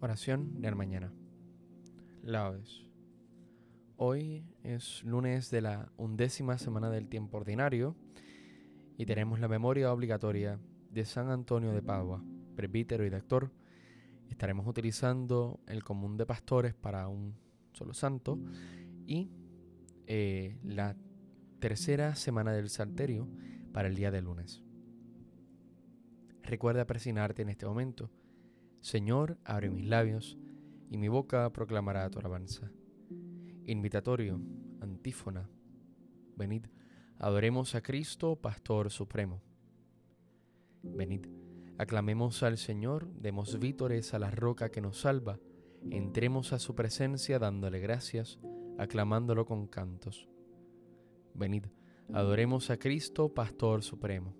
Oración de la mañana. Laudes. Hoy es lunes de la undécima semana del tiempo ordinario y tenemos la memoria obligatoria de San Antonio de Padua, presbítero y doctor. Estaremos utilizando el común de pastores para un solo santo y eh, la tercera semana del Salterio para el día de lunes. Recuerda presionarte en este momento Señor, abre mis labios, y mi boca proclamará tu alabanza. Invitatorio, antífona. Venid, adoremos a Cristo, Pastor Supremo. Venid, aclamemos al Señor, demos vítores a la roca que nos salva, entremos a su presencia dándole gracias, aclamándolo con cantos. Venid, adoremos a Cristo, Pastor Supremo.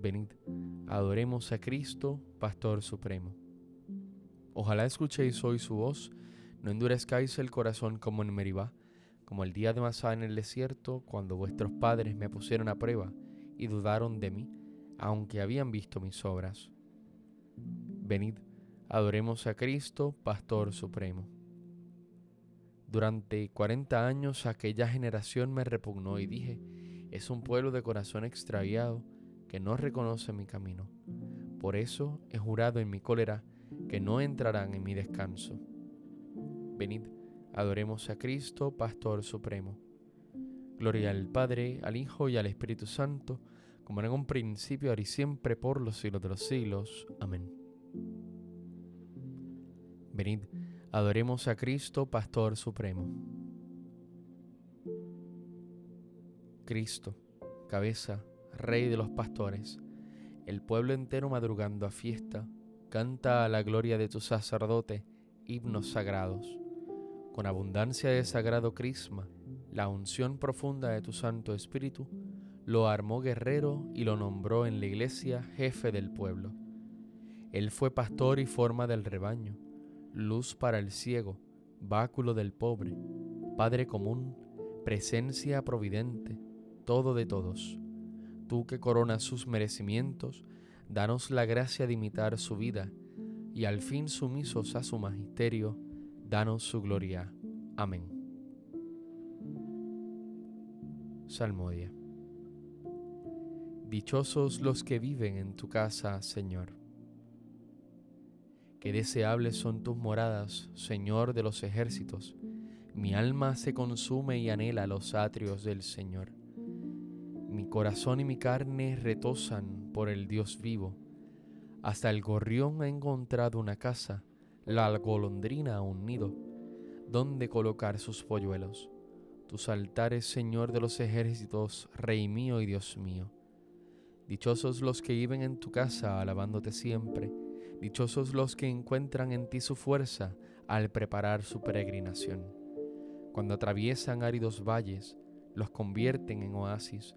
Venid, adoremos a Cristo, Pastor Supremo. Ojalá escuchéis hoy su voz, no endurezcáis el corazón como en Meribá, como el día de Masá en el desierto, cuando vuestros padres me pusieron a prueba y dudaron de mí, aunque habían visto mis obras. Venid, adoremos a Cristo, Pastor Supremo. Durante cuarenta años aquella generación me repugnó y dije, es un pueblo de corazón extraviado, que no reconoce mi camino. Por eso he jurado en mi cólera que no entrarán en mi descanso. Venid, adoremos a Cristo, Pastor Supremo. Gloria al Padre, al Hijo y al Espíritu Santo, como en un principio, ahora y siempre, por los siglos de los siglos. Amén. Venid, adoremos a Cristo, Pastor Supremo. Cristo, cabeza, Rey de los pastores, el pueblo entero madrugando a fiesta, canta a la gloria de tu sacerdote himnos sagrados. Con abundancia de sagrado crisma, la unción profunda de tu Santo Espíritu, lo armó guerrero y lo nombró en la iglesia jefe del pueblo. Él fue pastor y forma del rebaño, luz para el ciego, báculo del pobre, Padre común, presencia providente, todo de todos tú que coronas sus merecimientos, danos la gracia de imitar su vida, y al fin sumisos a su magisterio, danos su gloria. Amén. Salmodia. Dichosos los que viven en tu casa, Señor. Qué deseables son tus moradas, Señor de los ejércitos. Mi alma se consume y anhela los atrios del Señor. Mi corazón y mi carne retosan por el Dios vivo. Hasta el gorrión ha encontrado una casa, la golondrina un nido, donde colocar sus polluelos. Tus altares, Señor de los ejércitos, Rey mío y Dios mío. Dichosos los que viven en tu casa, alabándote siempre. Dichosos los que encuentran en ti su fuerza al preparar su peregrinación. Cuando atraviesan áridos valles, los convierten en oasis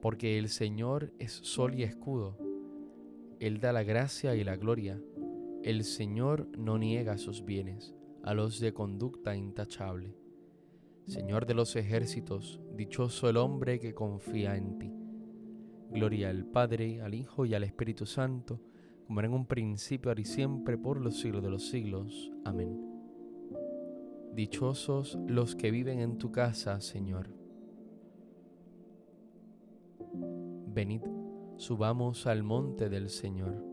porque el Señor es sol y escudo. Él da la gracia y la gloria. El Señor no niega sus bienes a los de conducta intachable. Señor de los ejércitos, dichoso el hombre que confía en ti. Gloria al Padre, al Hijo y al Espíritu Santo, como era en un principio, ahora y siempre, por los siglos de los siglos. Amén. Dichosos los que viven en tu casa, Señor. Venid, subamos al monte del Señor.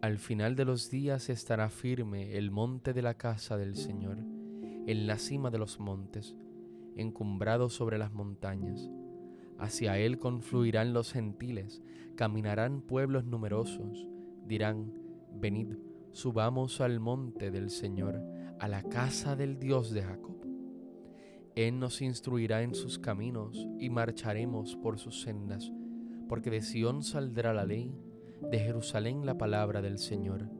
Al final de los días estará firme el monte de la casa del Señor, en la cima de los montes, encumbrado sobre las montañas. Hacia él confluirán los gentiles, caminarán pueblos numerosos, dirán, venid, subamos al monte del Señor, a la casa del Dios de Jacob. Él nos instruirá en sus caminos y marcharemos por sus sendas, porque de Sión saldrá la ley, de Jerusalén la palabra del Señor.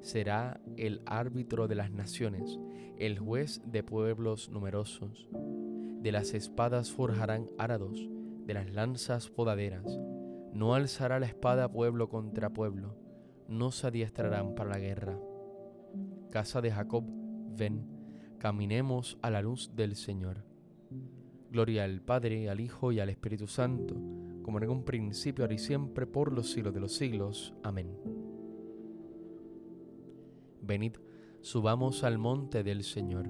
Será el árbitro de las naciones, el juez de pueblos numerosos. De las espadas forjarán árados, de las lanzas podaderas. No alzará la espada pueblo contra pueblo, no se adiestrarán para la guerra. Casa de Jacob, ven caminemos a la luz del Señor. Gloria al Padre, al Hijo y al Espíritu Santo, como en un principio, ahora y siempre, por los siglos de los siglos. Amén. Venid, subamos al monte del Señor.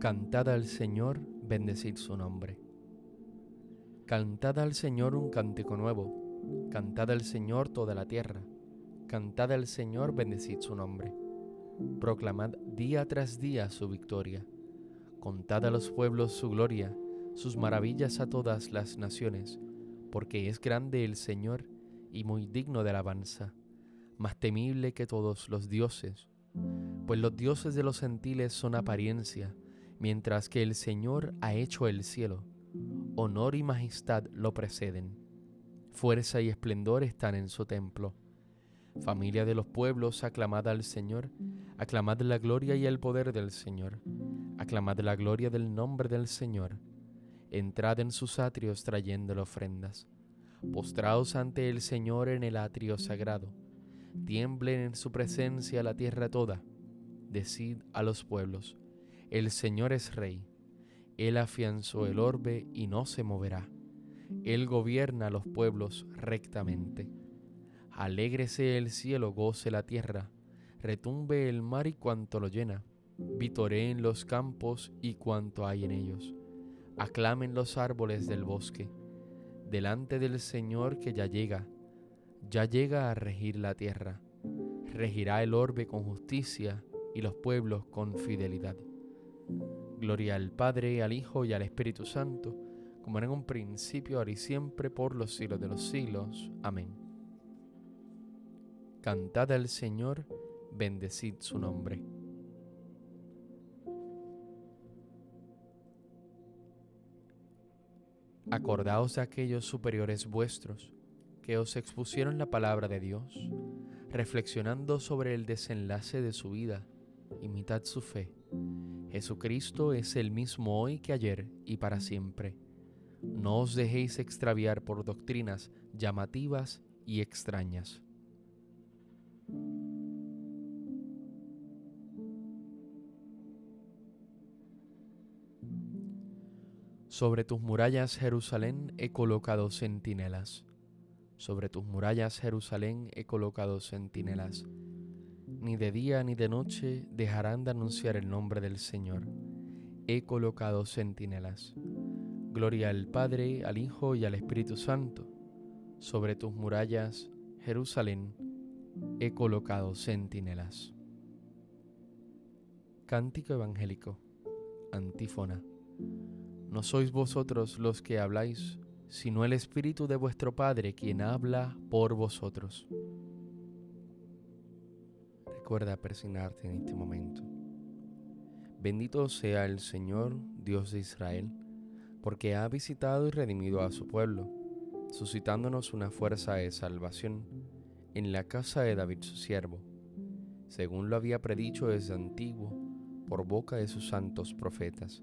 Cantad al Señor, bendecid su nombre. Cantad al Señor un cántico nuevo. Cantad al Señor toda la tierra. Cantad al Señor, bendecid su nombre proclamad día tras día su victoria, contad a los pueblos su gloria, sus maravillas a todas las naciones, porque es grande el Señor y muy digno de alabanza, más temible que todos los dioses, pues los dioses de los gentiles son apariencia, mientras que el Señor ha hecho el cielo, honor y majestad lo preceden, fuerza y esplendor están en su templo. Familia de los pueblos, aclamad al Señor, Aclamad la gloria y el poder del Señor. Aclamad la gloria del nombre del Señor. Entrad en sus atrios trayéndole ofrendas. Postraos ante el Señor en el atrio sagrado. Tiemblen en su presencia la tierra toda. Decid a los pueblos, el Señor es rey. Él afianzó el orbe y no se moverá. Él gobierna a los pueblos rectamente. Alégrese el cielo, goce la tierra retumbe el mar y cuanto lo llena, vitoreen los campos y cuanto hay en ellos, aclamen los árboles del bosque, delante del Señor que ya llega, ya llega a regir la tierra, regirá el orbe con justicia y los pueblos con fidelidad. Gloria al Padre, al Hijo y al Espíritu Santo, como era en un principio, ahora y siempre, por los siglos de los siglos. Amén. Cantad al Señor, bendecid su nombre. Acordaos de aquellos superiores vuestros que os expusieron la palabra de Dios, reflexionando sobre el desenlace de su vida, imitad su fe. Jesucristo es el mismo hoy que ayer y para siempre. No os dejéis extraviar por doctrinas llamativas y extrañas. Sobre tus murallas, Jerusalén, he colocado centinelas. Sobre tus murallas, Jerusalén, he colocado centinelas. Ni de día ni de noche dejarán de anunciar el nombre del Señor. He colocado centinelas. Gloria al Padre, al Hijo y al Espíritu Santo. Sobre tus murallas, Jerusalén, he colocado centinelas. Cántico Evangélico. Antífona. No sois vosotros los que habláis, sino el Espíritu de vuestro Padre quien habla por vosotros. Recuerda persignarte en este momento. Bendito sea el Señor, Dios de Israel, porque ha visitado y redimido a su pueblo, suscitándonos una fuerza de salvación en la casa de David su siervo, según lo había predicho desde antiguo por boca de sus santos profetas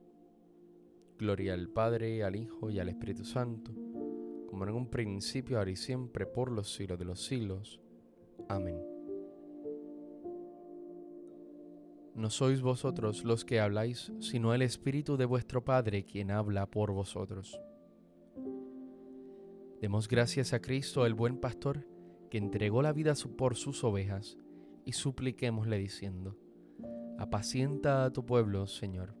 Gloria al Padre, al Hijo y al Espíritu Santo, como en un principio, ahora y siempre, por los siglos de los siglos. Amén. No sois vosotros los que habláis, sino el Espíritu de vuestro Padre quien habla por vosotros. Demos gracias a Cristo, el buen pastor, que entregó la vida por sus ovejas, y supliquémosle diciendo, apacienta a tu pueblo, Señor.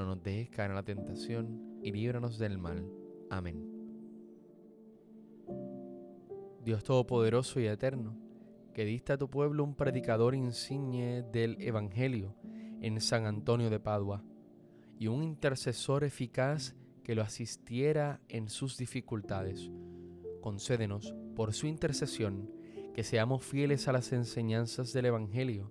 No nos dejes caer en la tentación y líbranos del mal. Amén. Dios Todopoderoso y Eterno, que diste a tu pueblo un predicador insigne del Evangelio en San Antonio de Padua y un intercesor eficaz que lo asistiera en sus dificultades. Concédenos, por su intercesión, que seamos fieles a las enseñanzas del Evangelio